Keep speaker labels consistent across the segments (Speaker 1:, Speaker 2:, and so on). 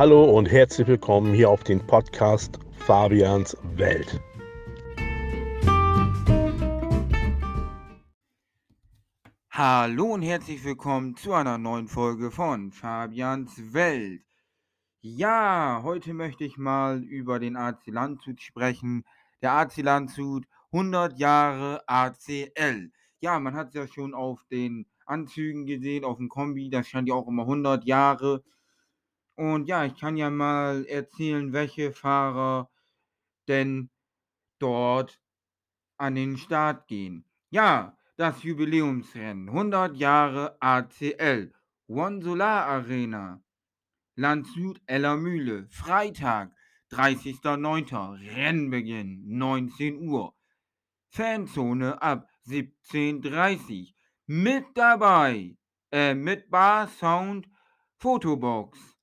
Speaker 1: Hallo und herzlich willkommen hier auf den Podcast Fabians Welt.
Speaker 2: Hallo und herzlich willkommen zu einer neuen Folge von Fabians Welt. Ja, heute möchte ich mal über den AC Landshut sprechen. Der AC Landshut, 100 Jahre ACL. Ja, man hat es ja schon auf den Anzügen gesehen, auf dem Kombi, da stand ja auch immer 100 Jahre. Und ja, ich kann ja mal erzählen, welche Fahrer denn dort an den Start gehen. Ja, das Jubiläumsrennen, 100 Jahre ACL, One Solar Arena, Landshut Eller Mühle, Freitag, 30.09. Rennbeginn, 19 Uhr. Fanzone ab 17.30 Mit dabei, äh, mit Bar, Sound, Fotobox.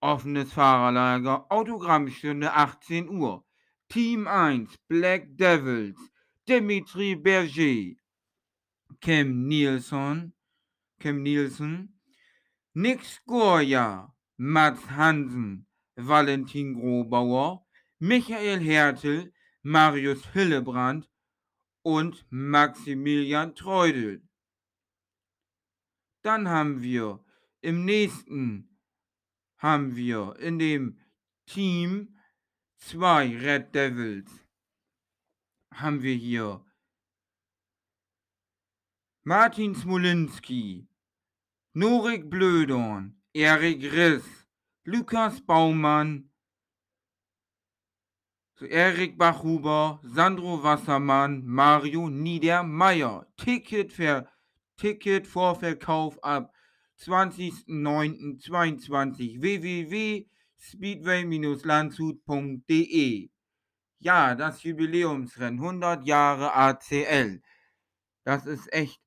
Speaker 2: Offenes Fahrerlager, Autogrammstunde 18 Uhr. Team 1, Black Devils, Dimitri Berger, Kim Nielsen, Kim Nielsen, Nix Gorja, Mats Hansen, Valentin Grobauer, Michael Hertel, Marius Hillebrand. Und Maximilian Treudel. Dann haben wir im nächsten haben wir in dem Team zwei Red Devils. Haben wir hier Martin Smolinski, Norik Blödorn, Erik Riss, Lukas Baumann, Erik Bachhuber, Sandro Wassermann, Mario Niedermeyer. Ticket Ticket Vorverkauf ab 20.09.22 www.speedway-landshut.de Ja, das Jubiläumsrennen 100 Jahre ACL. Das ist echt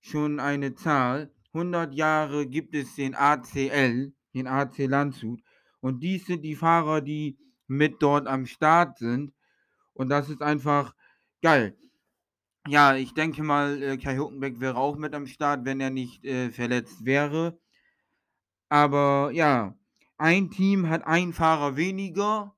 Speaker 2: schon eine Zahl. 100 Jahre gibt es den ACL, den AC Landshut. Und dies sind die Fahrer, die mit dort am Start sind. Und das ist einfach geil. Ja, ich denke mal, äh, Kai Huckenbeck wäre auch mit am Start, wenn er nicht äh, verletzt wäre. Aber ja, ein Team hat einen Fahrer weniger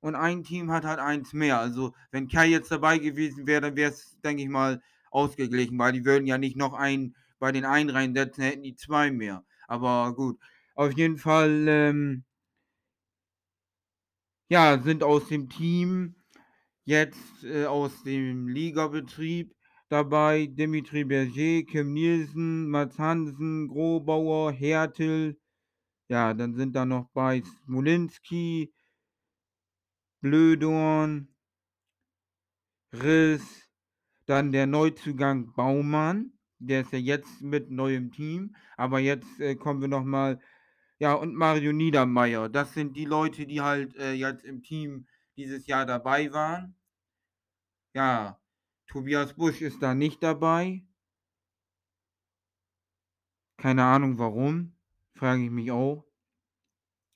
Speaker 2: und ein Team hat halt eins mehr. Also, wenn Kai jetzt dabei gewesen wäre, dann wäre es, denke ich mal, ausgeglichen, weil die würden ja nicht noch einen bei den einen reinsetzen, hätten die zwei mehr. Aber gut, auf jeden Fall, ähm, ja, sind aus dem Team jetzt äh, aus dem Ligabetrieb dabei Dimitri Berger, Kim Nielsen, Mats Hansen, Grobauer, Hertel. Ja, dann sind da noch bei Smolinski, Blödorn, Riss, dann der Neuzugang Baumann, der ist ja jetzt mit neuem Team, aber jetzt äh, kommen wir nochmal, ja, und Mario Niedermeyer. Das sind die Leute, die halt äh, jetzt im Team dieses Jahr dabei waren. Ja, Tobias Busch ist da nicht dabei. Keine Ahnung warum, frage ich mich auch.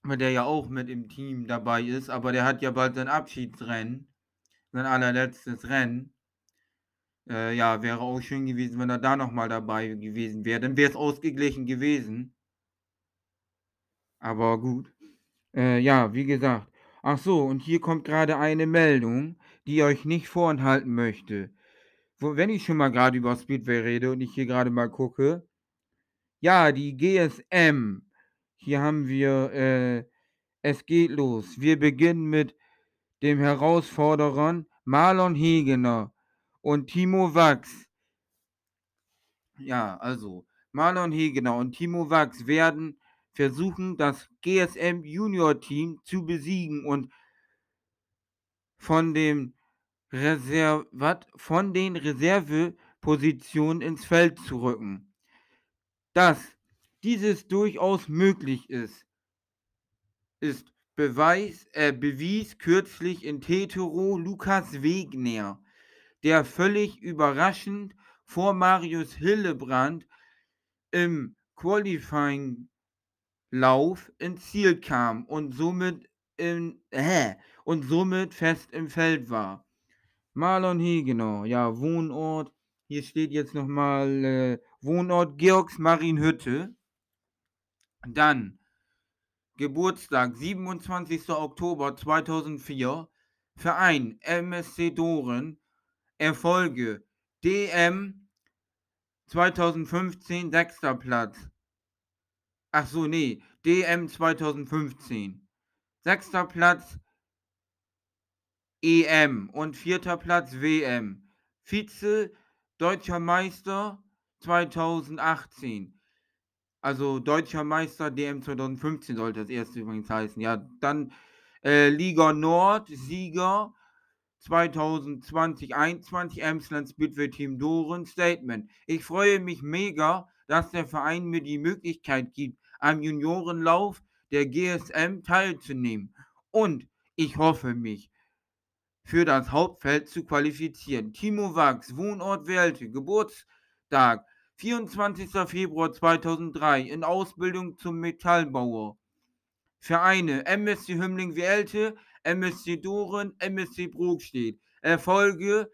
Speaker 2: Weil der ja auch mit im Team dabei ist, aber der hat ja bald sein Abschiedsrennen, sein allerletztes Rennen. Äh, ja, wäre auch schön gewesen, wenn er da nochmal dabei gewesen wäre. Dann wäre es ausgeglichen gewesen. Aber gut. Äh, ja, wie gesagt. Ach so, und hier kommt gerade eine Meldung, die euch nicht vorenthalten möchte. Wo, wenn ich schon mal gerade über Speedway rede und ich hier gerade mal gucke. Ja, die GSM. Hier haben wir, äh, es geht los. Wir beginnen mit dem Herausforderern Marlon Hegener und Timo Wachs. Ja, also Marlon Hegener und Timo Wachs werden versuchen, das GSM Junior Team zu besiegen und von dem Reservat von den Reservepositionen ins Feld zu rücken. Dass dieses durchaus möglich ist, ist Beweis, äh, bewies kürzlich in Tetero Lukas Wegner, der völlig überraschend vor Marius Hillebrand im Qualifying-Lauf ins Ziel kam und somit, in, äh, und somit fest im Feld war. Marlon Hegenau, ja, Wohnort, hier steht jetzt nochmal äh, Wohnort Georgs Marienhütte. Dann Geburtstag 27. Oktober 2004. Verein MSC Doren. Erfolge DM 2015 sechster Platz. Ach so, nee, DM 2015. Sechster Platz EM und vierter Platz WM. Vize Deutscher Meister 2018. Also Deutscher Meister DM 2015 sollte das erste übrigens heißen. Ja, dann äh, Liga Nord, Sieger 2020-21, Emsland Speedway Team Doren. Statement. Ich freue mich mega, dass der Verein mir die Möglichkeit gibt, am Juniorenlauf der GSM teilzunehmen. Und ich hoffe mich für das Hauptfeld zu qualifizieren. Timo Wachs, Wohnort Welte, Geburtstag 24. Februar 2003, in Ausbildung zum Metallbauer. Vereine MSC Hümmling Welte, MSC Doren, MSC Brokstedt. Erfolge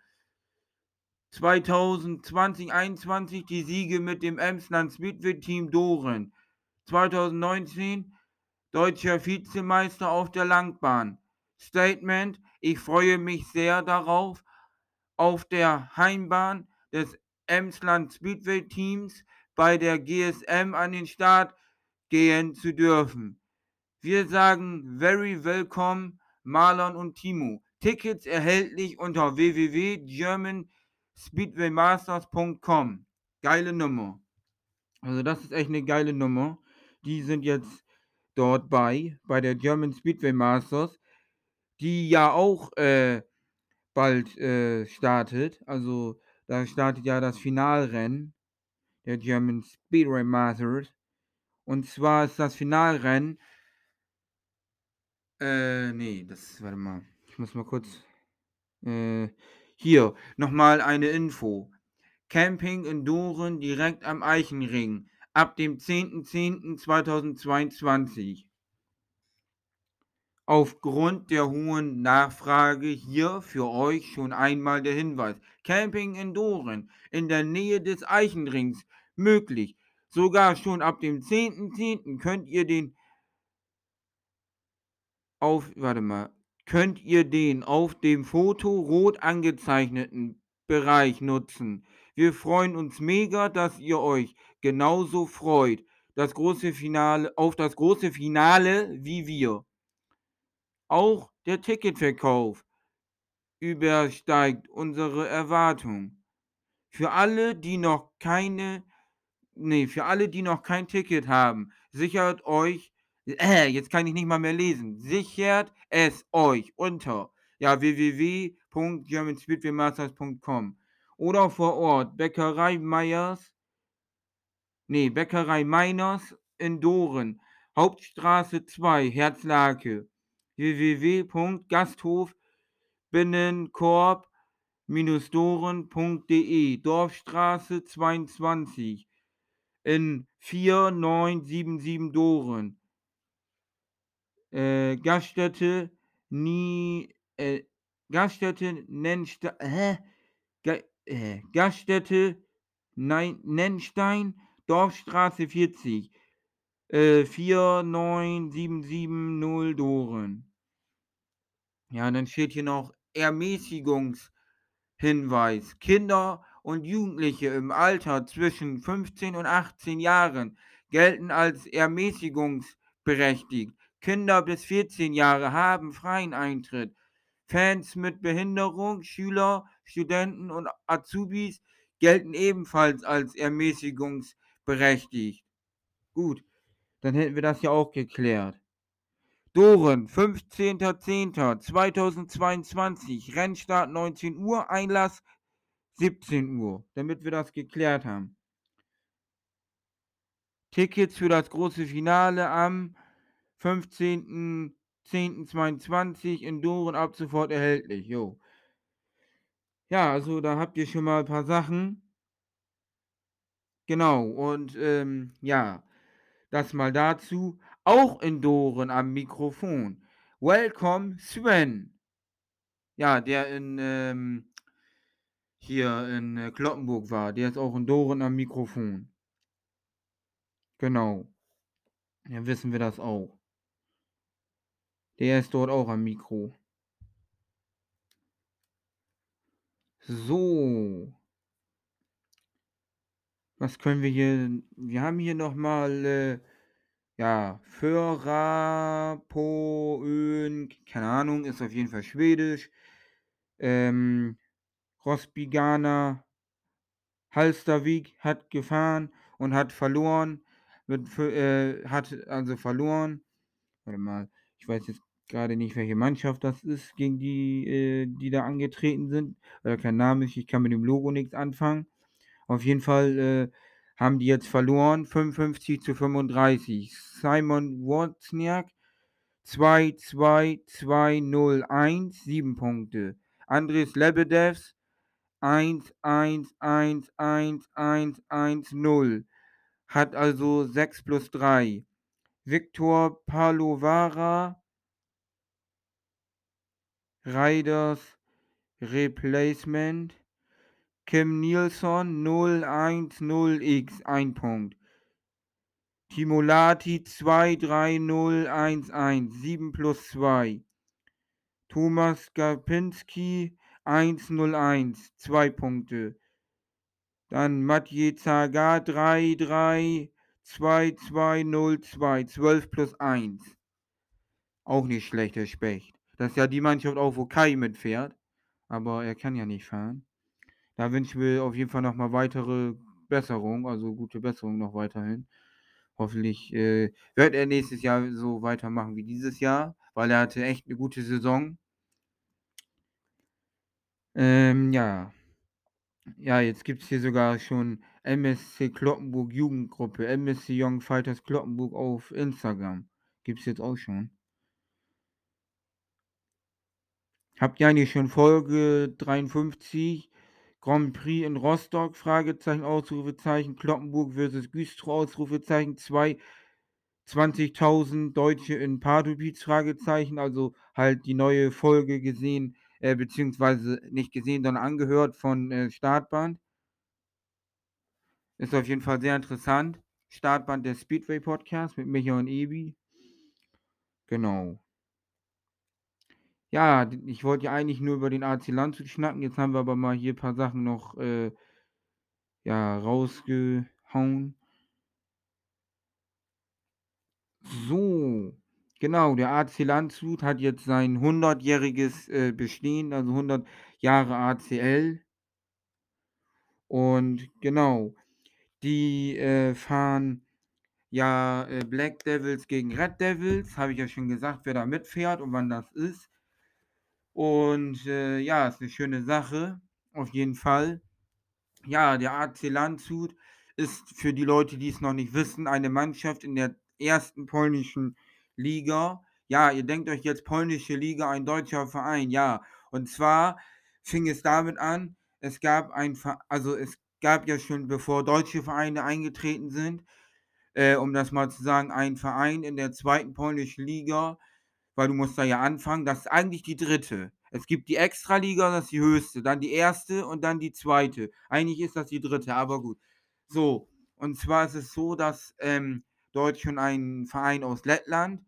Speaker 2: 2020-21 die Siege mit dem Emsland Speedway Team Doren. 2019 deutscher Vizemeister auf der Langbahn. Statement, ich freue mich sehr darauf, auf der Heimbahn des Emsland Speedway Teams bei der GSM an den Start gehen zu dürfen. Wir sagen very welcome Marlon und Timo. Tickets erhältlich unter www.germanspeedwaymasters.com. Geile Nummer. Also das ist echt eine geile Nummer. Die sind jetzt dort bei, bei der German Speedway Masters, die ja auch äh, bald äh, startet. Also da startet ja das Finalrennen der German Speedway Masters. Und zwar ist das Finalrennen. Äh, nee, das, warte mal. Ich muss mal kurz. Äh, hier, nochmal eine Info. Camping in Doren direkt am Eichenring. Ab dem 10.10.2022. Aufgrund der hohen Nachfrage hier für euch schon einmal der Hinweis. Camping in Doren in der Nähe des Eichenrings möglich. Sogar schon ab dem 10.10. .10. könnt ihr den auf, warte mal, könnt ihr den auf dem Foto rot angezeichneten Bereich nutzen. Wir freuen uns mega, dass ihr euch genauso freut. Das große Finale, auf das große Finale wie wir. Auch der Ticketverkauf übersteigt unsere Erwartung. Für alle, die noch keine, nee, für alle, die noch kein Ticket haben, sichert euch, äh, jetzt kann ich nicht mal mehr lesen, sichert es euch unter ja, www.germanspeedwaymasters.com oder vor Ort Bäckerei Meyers, nee, Bäckerei Meiners in Doren, Hauptstraße 2, Herzlake www.gasthof-doren.de Dorfstraße 22 in 4977 Doren. Äh, Gaststätte nie äh, Gaststätte Nennstein hä? Ga, äh, Gaststätte Nein, Nennstein Dorfstraße 40 äh, 49770 Doren. Ja, dann steht hier noch Ermäßigungshinweis. Kinder und Jugendliche im Alter zwischen 15 und 18 Jahren gelten als ermäßigungsberechtigt. Kinder bis 14 Jahre haben freien Eintritt. Fans mit Behinderung, Schüler, Studenten und Azubis gelten ebenfalls als ermäßigungsberechtigt. Gut, dann hätten wir das ja auch geklärt. Doren, 15.10.2022, Rennstart 19 Uhr, Einlass 17 Uhr, damit wir das geklärt haben. Tickets für das große Finale am 15.10.22 in Doren ab sofort erhältlich. Jo. Ja, also da habt ihr schon mal ein paar Sachen. Genau, und ähm, ja, das mal dazu auch in Doren am Mikrofon. Welcome Sven. Ja, der in ähm, hier in äh, Kloppenburg war, der ist auch in Doren am Mikrofon. Genau. Ja, wissen wir das auch. Der ist dort auch am Mikro. So. Was können wir hier wir haben hier noch mal, äh, ja, Förapoön, keine Ahnung, ist auf jeden Fall Schwedisch. Ähm, Rospigana Halstavik hat gefahren und hat verloren, für, äh, hat also verloren. Warte mal, ich weiß jetzt gerade nicht, welche Mannschaft das ist, gegen die, äh, die da angetreten sind, da kein Name ist. Ich kann mit dem Logo nichts anfangen. Auf jeden Fall, äh, haben die jetzt verloren, 55 zu 35. Simon Wozniak 2-2-2-0-1, 7 Punkte. Andres Lebedevs 1-1-1-1-1-0, hat also 6 plus 3. Victor Palovara Riders Replacement Kim Nilsson 010X, 1 Punkt. Timolati 23011, 7 plus 2. Thomas Gapinski 101, 2 Punkte. Dann Mathieu Zaga 332202, 12 plus 1. Auch nicht schlecht, der Specht. Das ist ja die Mannschaft auch, wo Kai mitfährt. Aber er kann ja nicht fahren. Da wünschen wir auf jeden Fall noch mal weitere Besserung, also gute Besserung noch weiterhin. Hoffentlich, äh, wird er nächstes Jahr so weitermachen wie dieses Jahr, weil er hatte echt 'ne gute Saison. Ähm, ja. Ja, jetzt gibt's hier sogar schon MSC Cloppenburg Jugendgruppe, MSC Young Fighters Cloppenburg auf Instagram. Gibt's jetzt auch schon. Habt ihr eigentlich schon Folge 53 Grand Prix in Rostock, Fragezeichen, Ausrufezeichen, Cloppenburg versus Güstrow, Ausrufezeichen, 2 20.000 Deutsche in Pardubice, Fragezeichen, also halt die neue Folge gesehen, äh, beziehungsweise nicht gesehen, sondern angehört von, äh, Startbahn. Ist auf jeden Fall sehr interessant. Startbahn der Speedway Podcast mit Micha und Ebi. Genau. Ja, ich wollte ja eigentlich nur über den AC Landshut schnacken, jetzt haben wir aber mal hier paar Sachen noch, äh, ja, rausgehauen. So, genau, der AC Landshut hat jetzt sein 100-jähriges, äh, Bestehen, also 100 Jahre ACL. Und genau, die, äh, fahren ja, äh, Black Devils gegen Red Devils, habe ich ja schon gesagt, wer da mitfährt und wann das ist. Und, äh, ja, ist 'ne schöne Sache, auf jeden Fall. Ja, der AC Landshut ist für die Leute, die's noch nicht wissen, eine Mannschaft in der 1. polnischen Liga. Ja, ihr denkt euch jetzt polnische Liga, ein deutscher Verein, ja. Und zwar fing es damit an, es gab ein also, es gab ja schon, bevor deutsche Vereine eingetreten sind, äh, um das mal zu sagen, einen Verein in der 2. polnischen Liga, weil du musst da ja anfangen. Das ist eigentlich die 3. Es gibt die Extraliga, das ist die höchste, dann die 1. und dann die 2. Eigentlich ist das die 3., aber gut. So, und zwar ist es so, dass, ähm, dort schon ein Verein aus Lettland,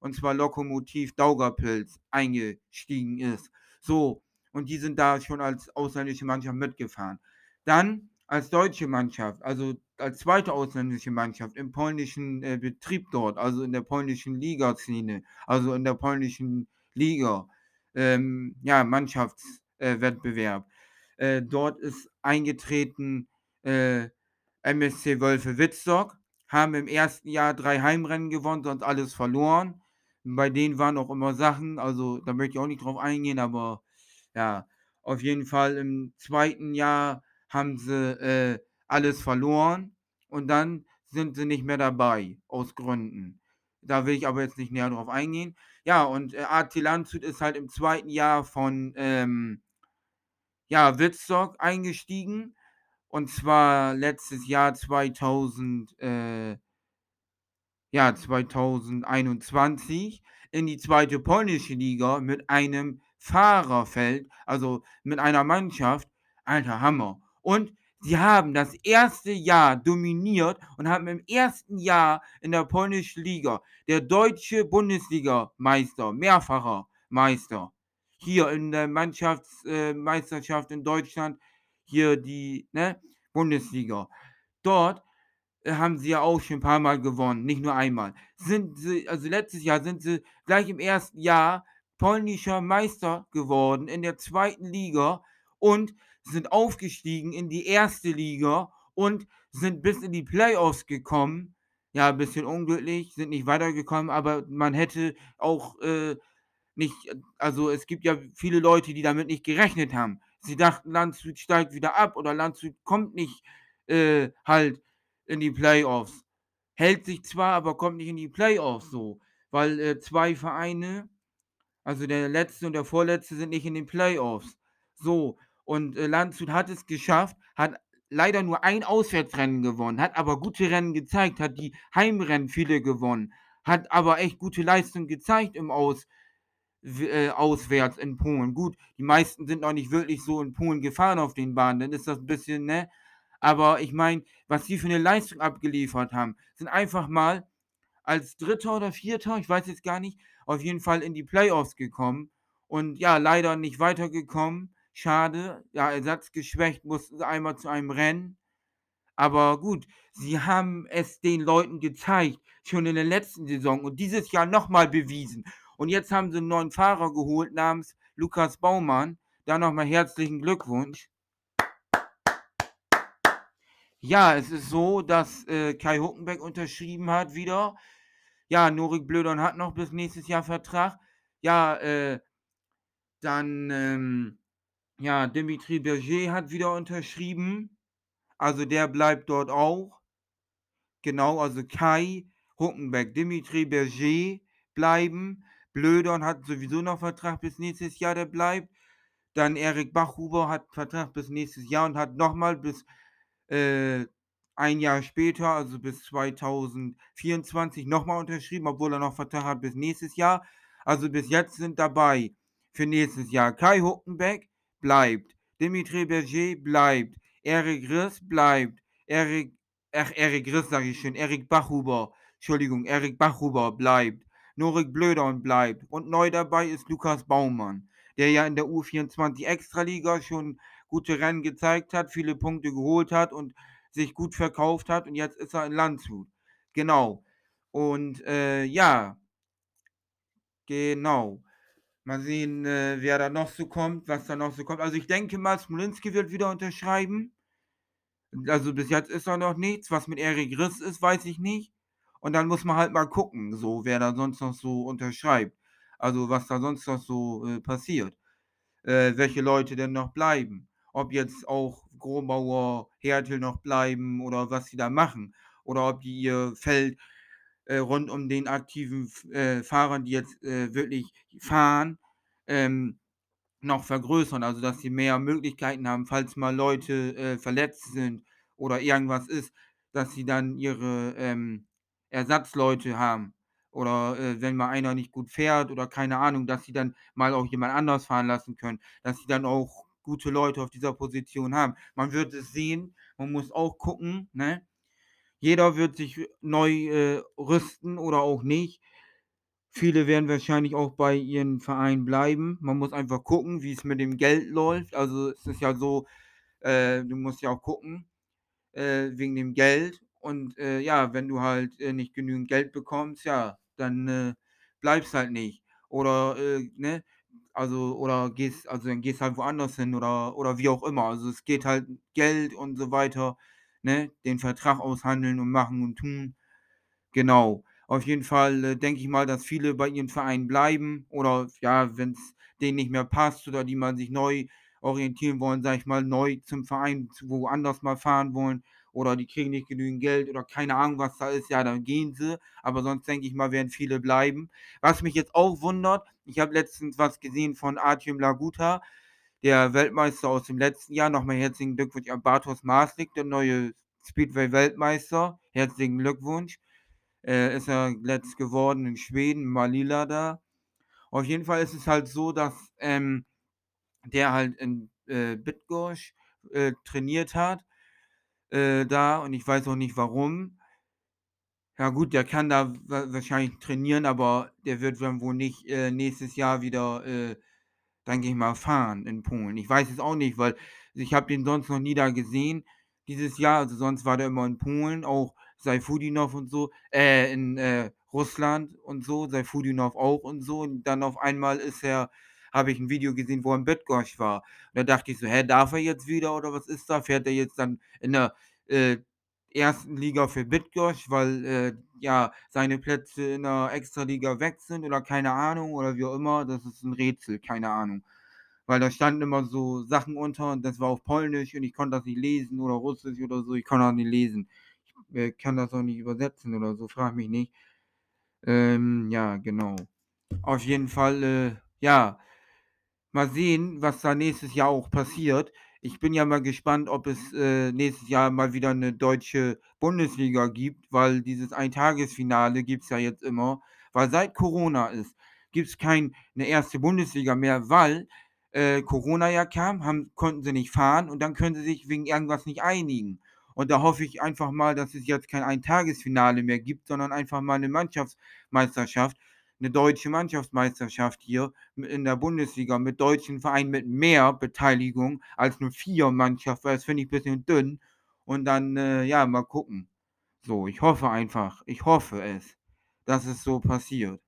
Speaker 2: und zwar Lokomotiv Daugavpils, eingestiegen ist. So, und die sind da schon als ausländische Mannschaft mitgefahren. Dann als deutsche Mannschaft, also als 2. ausländische Mannschaft im polnischen, äh, Betrieb dort, also in der polnischen Ligaszene, also in der polnischen Liga, ähm, ja, Mannschafts äh. Äh, dort ist eingetreten, äh, MSC Wölfe Wittstock, haben im 1. Jahr 3 Heimrennen gewonnen, sonst alles verloren. Bei denen waren auch immer Sachen, also da möchte ich auch nicht drauf eingehen, aber ja, auf jeden Fall im 2. Jahr haben sie, äh, alles verloren und dann sind sie nicht mehr dabei, aus Gründen. Da will ich aber jetzt nicht näher drauf eingehen. Ja, und, äh, AC Landshut ist halt im 2. Jahr von, ähm ja, Wittstock eingestiegen, und zwar letztes Jahr 2000, äh ja, 2021 in die 2. polnische Liga mit einem Fahrerfeld, also mit einer Mannschaft. Alter Hammer. Und Sie haben das erste Jahr dominiert und haben im ersten Jahr in der polnischen Liga der deutsche Bundesligameister, mehrfacher Meister, hier in der Mannschaftsmeisterschaft äh, in Deutschland, hier die ne, Bundesliga. Dort äh, haben sie ja auch schon ein paar Mal gewonnen, nicht nur einmal. Sind sie, also letztes Jahr sind sie gleich im ersten Jahr polnischer Meister geworden in der zweiten Liga und sind aufgestiegen in die erste Liga und sind bis in die Playoffs gekommen. Ja, ein bisschen unglücklich, sind nicht weitergekommen, aber man hätte auch äh, nicht, also es gibt ja viele Leute, die damit nicht gerechnet haben. Sie dachten, Landshut steigt wieder ab oder Landshut kommt nicht äh, halt in die Playoffs. Hält sich zwar, aber kommt nicht in die Playoffs so, weil äh, zwei Vereine, also der letzte und der vorletzte, sind nicht in den Playoffs. So, und äh, Landshut hat es geschafft, hat leider nur ein Auswärtsrennen gewonnen, hat aber gute Rennen gezeigt, hat die Heimrennen viele gewonnen, hat aber echt gute Leistung gezeigt im Aus, äh, auswärts in Polen. Gut, die meisten sind noch nicht wirklich so in Polen gefahren auf den Bahnen, dann ist das ein bisschen, ne? Aber ich meine, was sie für eine Leistung abgeliefert haben, sind einfach mal als Dritter oder Vierter, ich weiß jetzt gar nicht, auf jeden Fall in die Playoffs gekommen und ja, leider nicht weitergekommen. Schade, ja, ersatzgeschwächt, mussten sie einmal zu einem Rennen. Aber gut, sie haben es den Leuten gezeigt, schon in der letzten Saison und dieses Jahr nochmal bewiesen. Und jetzt haben sie einen neuen Fahrer geholt namens Lukas Baumann. Da nochmal herzlichen Glückwunsch. Ja, es ist so, dass äh, Kai Huckenbeck unterschrieben hat wieder. Ja, Norik Blödon hat noch bis nächstes Jahr Vertrag. Ja, äh, dann, ähm, ja, Dimitri Berger hat wieder unterschrieben. Also der bleibt dort auch. Genau, also Kai, Huckenbeck, Dimitri Berger bleiben. Blödon hat sowieso noch Vertrag bis nächstes Jahr, der bleibt. Dann Erik Bachhuber hat Vertrag bis nächstes Jahr und hat nochmal bis äh, ein Jahr später, also bis 2024, nochmal unterschrieben, obwohl er noch Vertrag hat bis nächstes Jahr. Also bis jetzt sind dabei für nächstes Jahr Kai Huckenbeck bleibt, Dimitri Berger bleibt, Erik Riss bleibt, Erik, ach, Erik Riss sage ich schon, Erik Bachhuber, Entschuldigung, Erik Bachhuber bleibt, Norik Blödern bleibt. Und neu dabei ist Lukas Baumann, der ja in der U24 Extraliga schon gute Rennen gezeigt hat, viele Punkte geholt hat und sich gut verkauft hat. Und jetzt ist er in Landshut. Genau. Und äh, ja, genau. Mal sehen, äh, wer da noch so kommt, was da noch so kommt. Also ich denke mal, Smolinski wird wieder unterschreiben. Also bis jetzt ist er noch nichts. Was mit Erik Riss ist, weiß ich nicht. Und dann muss man halt mal gucken, so wer da sonst noch so unterschreibt. Also was da sonst noch so äh, passiert. Äh, welche Leute denn noch bleiben. Ob jetzt auch Grobauer, Hertel noch bleiben oder was sie da machen. Oder ob die ihr Feld rund um den aktiven äh, Fahrern, die jetzt äh, wirklich fahren, ähm, noch vergrößern. Also dass sie mehr Möglichkeiten haben, falls mal Leute äh, verletzt sind oder irgendwas ist, dass sie dann ihre ähm, Ersatzleute haben. Oder äh, wenn mal einer nicht gut fährt oder keine Ahnung, dass sie dann mal auch jemand anders fahren lassen können. Dass sie dann auch gute Leute auf dieser Position haben. Man wird es sehen, man muss auch gucken, ne? Jeder wird sich neu äh, rüsten oder auch nicht. Viele werden wahrscheinlich auch bei ihren Vereinen bleiben. Man muss einfach gucken, wie es mit dem Geld läuft. Also es ist ja so, äh, du musst ja auch gucken, äh, wegen dem Geld. Und äh, ja, wenn du halt äh, nicht genügend Geld bekommst, ja, dann äh, bleibst halt nicht. Oder, äh, ne, also, oder gehst, also dann gehst halt woanders hin oder, oder wie auch immer. Also es geht halt Geld und so weiter, ne, den Vertrag aushandeln und machen und tun. Genau. Auf jeden Fall äh, denke ich mal, dass viele bei ihren Vereinen bleiben oder ja, wenn es denen nicht mehr passt oder die mal sich neu orientieren wollen, sage ich mal, neu zum Verein woanders mal fahren wollen oder die kriegen nicht genügend Geld oder keine Ahnung, was da ist, ja, dann gehen sie. Aber sonst denke ich mal, werden viele bleiben. Was mich jetzt auch wundert, ich habe letztens was gesehen von Artyom Laguta, der Weltmeister aus dem letzten Jahr. Nochmal herzlichen Glückwunsch an Bartos Marslik, der neue Speedway-Weltmeister. Herzlichen Glückwunsch. Äh, ist er letzt geworden in Schweden, Malila da. Auf jeden Fall ist es halt so, dass ähm, der halt in äh, Bitgosch äh, trainiert hat äh, da und ich weiß auch nicht warum. Ja gut, der kann da wa wahrscheinlich trainieren, aber der wird dann wohl nicht, äh, nächstes Jahr wieder, äh, denke ich mal, fahren in Polen. Ich weiß es auch nicht, weil ich habe den sonst noch nie da gesehen dieses Jahr. Also, sonst war der immer in Polen, auch Sajfudinow und so, äh, in, äh, Russland und so, Sajfudinow auch und so. Und dann auf einmal ist er habe ich 'n Video gesehen, wo er in Bydgoszcz war. Da dachte ich so: „Hä, darf er jetzt wieder oder was ist da? Fährt er jetzt dann in der, äh, 1. Liga für Bydgoszcz, weil, äh, ja, seine Plätze in der Extraliga weg sind oder keine Ahnung oder wie auch immer?“ Das ist 'n Rätsel, keine Ahnung. Weil da standen immer so Sachen unter und das war auf Polnisch und ich konnte das nicht lesen oder Russisch oder so, ich konnte das nicht lesen. Ich, äh, kann das auch nicht übersetzen oder so, frage mich nicht. Ähm, ja, genau. Auf jeden Fall, äh, ja, mal sehen, was da nächstes Jahr auch passiert. Ich bin ja mal gespannt, ob es, äh, nächstes Jahr mal wieder 'ne deutsche Bundesliga gibt, weil dieses Eintagesfinale gibt's ja jetzt immer. Weil seit Corona ist, gibt's kein 'ne 1. Bundesliga mehr, weil, äh, Corona ja kam, haben konnten sie nicht fahren und dann können sie sich wegen irgendwas nicht einigen. Und da hoffe ich einfach mal, dass es jetzt kein Eintagesfinale mehr gibt, sondern einfach mal 'ne Mannschaftsmeisterschaft, 'ne deutsche Mannschaftsmeisterschaft hier in der Bundesliga mit deutschen Vereinen mit mehr Beteiligung als nur 4 Mannschaft, weil das finde ich bisschen dünn. Und dann, äh, ja, mal gucken. So, ich hoffe einfach ich hoffe es, dass es so passiert.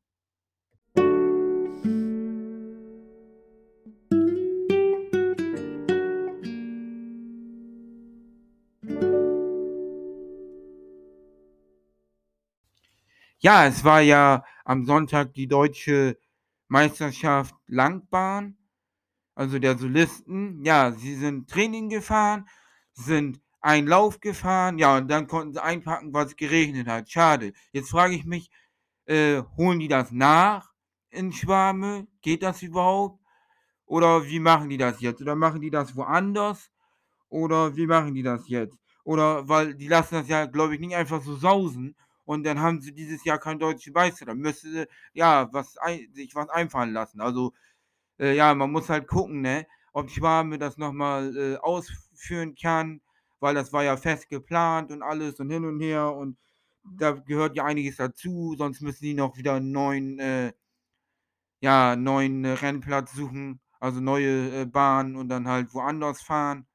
Speaker 2: Ja, es war ja am Sonntag die Deutsche Meisterschaft Langbahn, also der Solisten. Ja, sie sind Training gefahren, sind einen Lauf gefahren, ja, und dann konnten sie einpacken, weil's geregnet hat. Schade. Jetzt frage ich mich, äh, holen die das nach in Schwabing? Geht das überhaupt? Oder wie machen die das jetzt? Oder machen die das woanders? Oder wie machen die das jetzt? Oder weil die lassen das ja, glaube ich, nicht einfach so sausen und dann haben sie dieses Jahr keinen deutschen Meister. Dann müsste sie, ja, was ei sich was einfallen lassen. Also, äh, ja, man muss halt gucken, ne, ob Schwabing das noch mal, äh, ausführen kann, weil das war ja fest geplant und alles und hin und her und da gehört ja einiges dazu, sonst müssen die noch wieder 'n neuen, äh ja, neuen Rennplatz suchen, also neue, äh, Bahn und dann halt woanders fahren.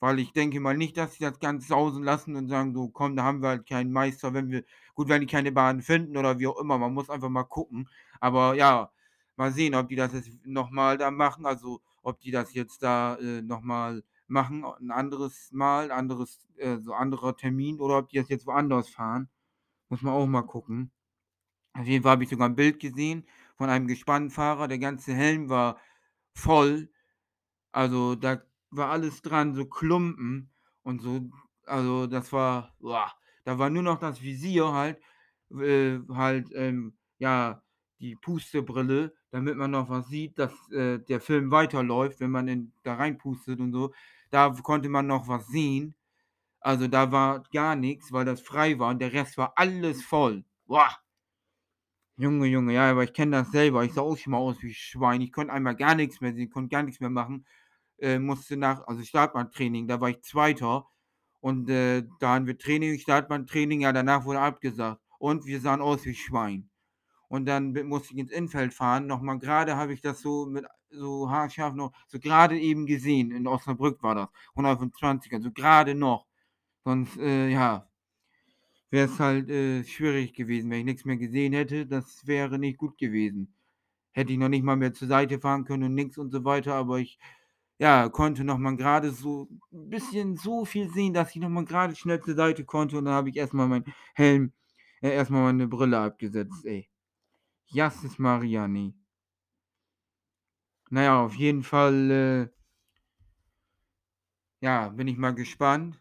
Speaker 2: Weil ich denke mal nicht, dass sie das ganz sausen lassen und sagen so: „Komm, da haben wir halt keinen Meister, wenn wir“ gut, wenn die keine Bahn finden oder wie auch immer, man muss einfach mal gucken. Aber ja, mal sehen, ob die das jetzt noch mal da machen, also ob die das jetzt da, äh, noch mal machen, 'n anderes Mal, anderes äh, so anderer Termin oder ob die das jetzt woanders fahren. Muss man auch mal gucken. Auf jeden Fall habe ich sogar 'n Bild gesehen von einem Gespannfahrer, der ganze Helm war voll. Also, da war alles dran, so Klumpen und so. Also, das war boah, da war nur noch das Visier halt äh, halt, ähm, ja, die Pustebrille, damit man noch was sieht, dass, äh, der Film weiterläuft, wenn man in da reinpustet und so. Da konnte man noch was sehen. Also, da war gar nix, weil das frei war und der Rest war alles voll. Boah. Junge, Junge, ja, aber ich kenne das selber. Ich sah auch schon mal aus wie Schwein. Ich konnte einmal gar nix mehr sehen, konnte gar nix mehr machen. Äh, musste nach also Startbahntraining, da war ich 2. und, äh, da hatten wir Training, Startbahntraining, ja, danach wurde abgesagt und wir sahen aus wie Schwein. Und dann musste ich ins Innenfeld fahren. Noch mal grade habe ich das so mit so haarscharf noch so grade eben gesehen. In Osnabrück war das, 125er, so grade noch. Sonst, äh, ja wär's halt, äh, schwierig gewesen, wenn ich nix mehr gesehen hätte. Das wäre nicht gut gewesen. Hätte ich noch nicht mal mehr zur Seite fahren können und nix und so weiter, aber ich, ja, konnte noch mal grade so 'n bisschen so viel sehen, dass ich noch mal grade schnell zur Seite konnte und dann habe ich erst mal meinen Helm äh, erst mal meine Brille abgesetzt, ey. Jasses Maria, ne. Na ja, auf jeden Fall, äh ja, bin ich mal gespannt,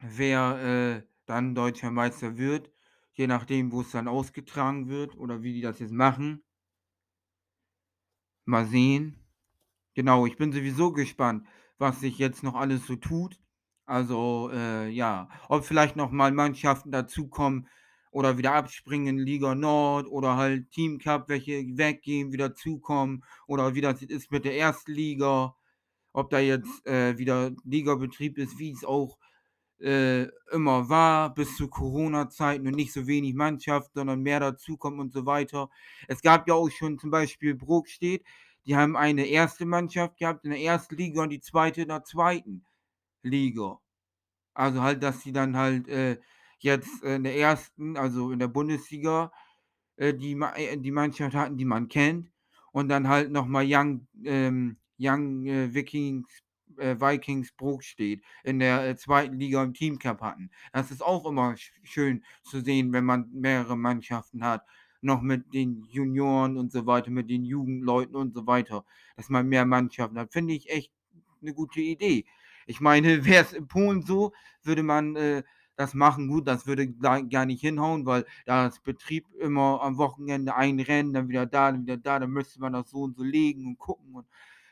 Speaker 2: wer, äh, dann Deutscher Meister wird, je nachdem, wo's dann ausgetragen wird oder wie die das jetzt machen. Mal sehen. Genau, ich bin sowieso gespannt, was sich jetzt noch alles so tut. Also, äh, ja, ob vielleicht noch mal Mannschaften dazukommen oder wieder abspringen, Liga Nord oder halt Teamcup, welche weggehen, wieder dazukommen oder wie das ist mit der 1. Liga. Ob da jetzt, äh, wieder Ligabetrieb ist, wie's auch äh, immer war, bis zu Corona-Zeiten und nicht so wenig Mannschaft, sondern mehr dazukommt und so weiter. Es gab ja auch schon zum Beispiel Brokstedt, die haben eine erste Mannschaft gehabt in der ersten Liga und die zweite in der zweiten Liga. Also halt, dass sie dann halt äh, jetzt in der ersten, also in der Bundesliga, äh, die, äh, die Mannschaft hatten, die man kennt. Und dann halt nochmal Young, ähm, Young äh, Vikings, äh, Vikings Bruch steht, in der äh, zweiten Liga im Teamcup hatten. Das ist auch immer sch schön zu sehen, wenn man mehrere Mannschaften hat. Noch mit den Junioren und so weiter, mit den Jugendleuten und so weiter, dass man mehr Mannschaften hat. Finde ich echt eine gute Idee. Ich meine, wäre es in Polen so, würde man äh, das machen. Gut, das würde gar nicht hinhauen, weil da das Betrieb immer am Wochenende einrennen, dann wieder da, dann wieder da, dann müsste man das so und so legen und gucken. Und,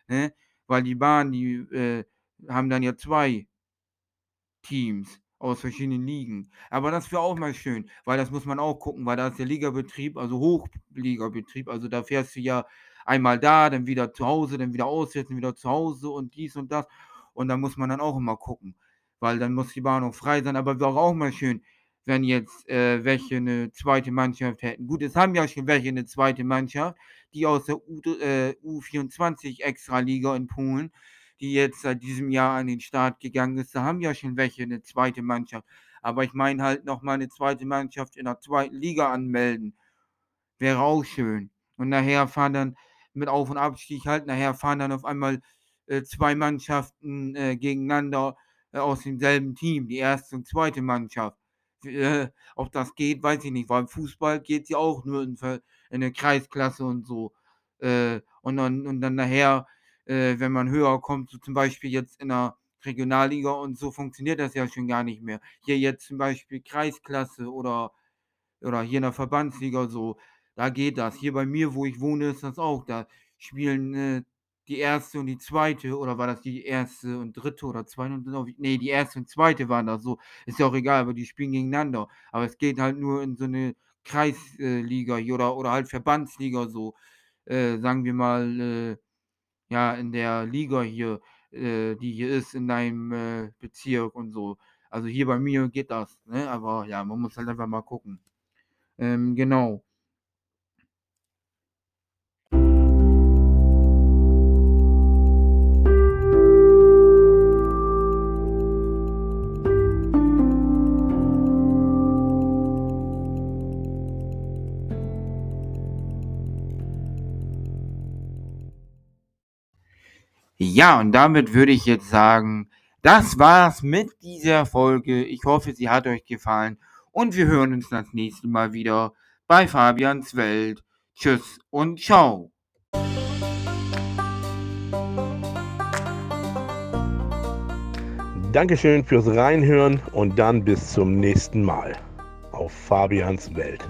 Speaker 2: ne? Weil die Bahn, die äh, haben dann ja zwei Teams aus verschiedenen Ligen. Aber das wäre auch mal schön, weil das muss man auch gucken, weil da ist der Ligabetrieb, also Hochligabetrieb, also da fährst du ja einmal da, dann wieder zu Hause, dann wieder auswärts, dann wieder zu Hause und dies und das. Und da muss man dann auch immer gucken, weil dann muss die Bahn auch frei sein. Aber wäre auch mal schön, wenn jetzt äh, welche eine zweite Mannschaft hätten. Gut, es haben ja schon welche eine zweite Mannschaft, die aus der U, äh, U24 Extraliga in Polen, die jetzt seit diesem Jahr an den Start gegangen ist, da haben ja schon welche eine zweite Mannschaft. Aber ich meine halt nochmal eine zweite Mannschaft in der zweiten Liga anmelden. Wäre auch schön. Und nachher fahren dann mit Auf- und Abstieg halt, nachher fahren dann auf einmal äh, zwei Mannschaften äh, gegeneinander äh, aus demselben Team, die erste und zweite Mannschaft. Äh, ob das geht, weiß ich nicht, weil im Fußball geht ja auch nur in, in der Kreisklasse und so. Äh, und, dann, und dann nachher, äh, wenn man höher kommt, so zum Beispiel jetzt in der Regionalliga und so funktioniert das ja schon gar nicht mehr. Hier jetzt zum Beispiel Kreisklasse oder, oder hier in der Verbandsliga so, da geht das. Hier bei mir, wo ich wohne, ist das auch. Da spielen äh, die erste und die zweite, oder war das die erste und dritte oder zweite und nee, die erste und zweite waren da so. Ist ja auch egal, aber die spielen gegeneinander. Aber es geht halt nur in so eine Kreisliga oder, oder halt Verbandsliga so. Äh, sagen wir mal, äh, ja, in der Liga hier, äh, die hier ist, in deinem äh, Bezirk und so. Also hier bei mir geht das, ne? Aber ja, man muss halt einfach mal gucken. Ähm, genau. Ja, und damit würde ich jetzt sagen, das war's mit dieser Folge. Ich hoffe, sie hat euch gefallen und wir hören uns das nächste Mal wieder bei Fabians Welt. Tschüss und ciao.
Speaker 1: Dankeschön fürs Reinhören und dann bis zum nächsten Mal auf Fabians Welt.